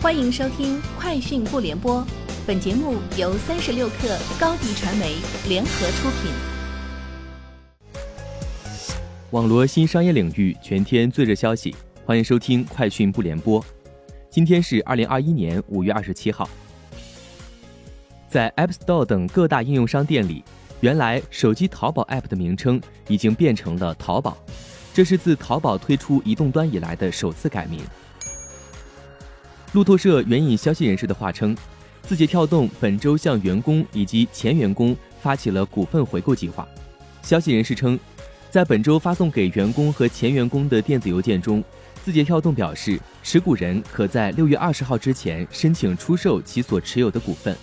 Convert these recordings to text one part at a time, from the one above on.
欢迎收听《快讯不联播》，本节目由三十六克高低传媒联合出品。网罗新商业领域全天最热消息，欢迎收听《快讯不联播》。今天是二零二一年五月二十七号。在 App Store 等各大应用商店里，原来手机淘宝 App 的名称已经变成了淘宝，这是自淘宝推出移动端以来的首次改名。路透社援引消息人士的话称，字节跳动本周向员工以及前员工发起了股份回购计划。消息人士称，在本周发送给员工和前员工的电子邮件中，字节跳动表示，持股人可在六月二十号之前申请出售其所持有的股份，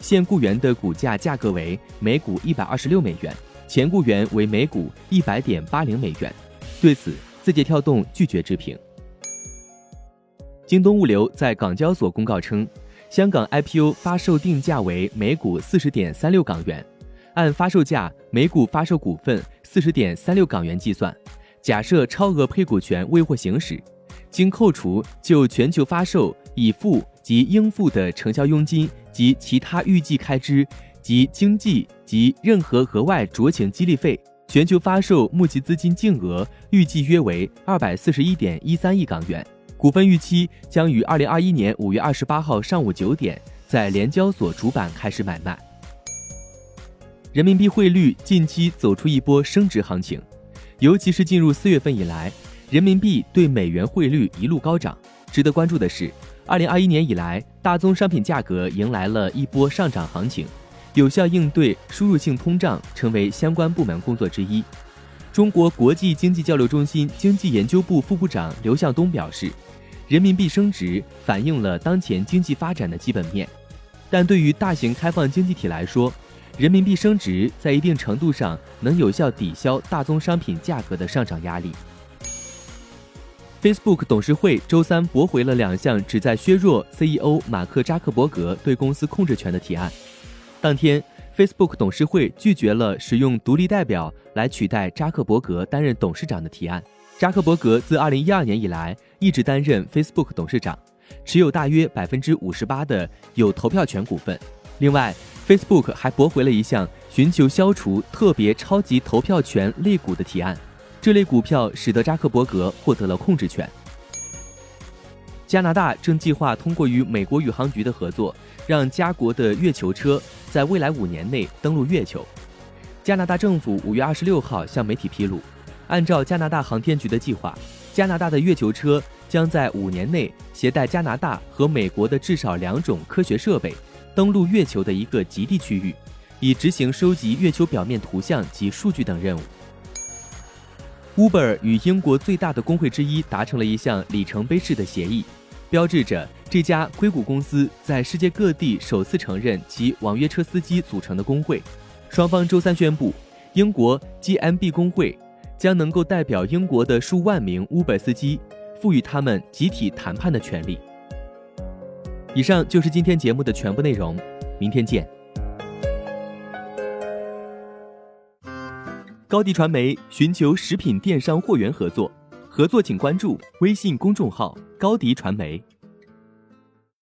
现雇员的股价价格为每股一百二十六美元，前雇员为每股一百点八零美元。对此，字节跳动拒绝置评。京东物流在港交所公告称，香港 IPO 发售定价为每股四十点三六港元，按发售价每股发售股份四十点三六港元计算。假设超额配股权未获行使，经扣除就全球发售已付及应付的承销佣金及其他预计开支及经济及任何额外酌情激励费，全球发售募集资金净额预计约为二百四十一点一三亿港元。股份预期将于二零二一年五月二十八号上午九点在联交所主板开始买卖。人民币汇率近期走出一波升值行情，尤其是进入四月份以来，人民币对美元汇率一路高涨。值得关注的是，二零二一年以来，大宗商品价格迎来了一波上涨行情，有效应对输入性通胀成为相关部门工作之一。中国国际经济交流中心经济研究部副部长刘向东表示。人民币升值反映了当前经济发展的基本面，但对于大型开放经济体来说，人民币升值在一定程度上能有效抵消大宗商品价格的上涨压力。Facebook 董事会周三驳回了两项旨在削弱 CEO 马克扎克伯格对公司控制权的提案。当天，Facebook 董事会拒绝了使用独立代表来取代扎克伯格担任董事长的提案。扎克伯格自2012年以来一直担任 Facebook 董事长，持有大约百分之五十八的有投票权股份。另外，Facebook 还驳回了一项寻求消除特别超级投票权类股的提案，这类股票使得扎克伯格获得了控制权。加拿大正计划通过与美国宇航局的合作，让加国的月球车在未来五年内登陆月球。加拿大政府五月二十六号向媒体披露。按照加拿大航天局的计划，加拿大的月球车将在五年内携带加拿大和美国的至少两种科学设备，登陆月球的一个极地区域，以执行收集月球表面图像及数据等任务。Uber 与英国最大的工会之一达成了一项里程碑式的协议，标志着这家硅谷公司在世界各地首次承认其网约车司机组成的工会。双方周三宣布，英国 GMB 工会。将能够代表英国的数万名 Uber 司机，赋予他们集体谈判的权利。以上就是今天节目的全部内容，明天见。高迪传媒寻求食品电商货源合作，合作请关注微信公众号高迪传媒。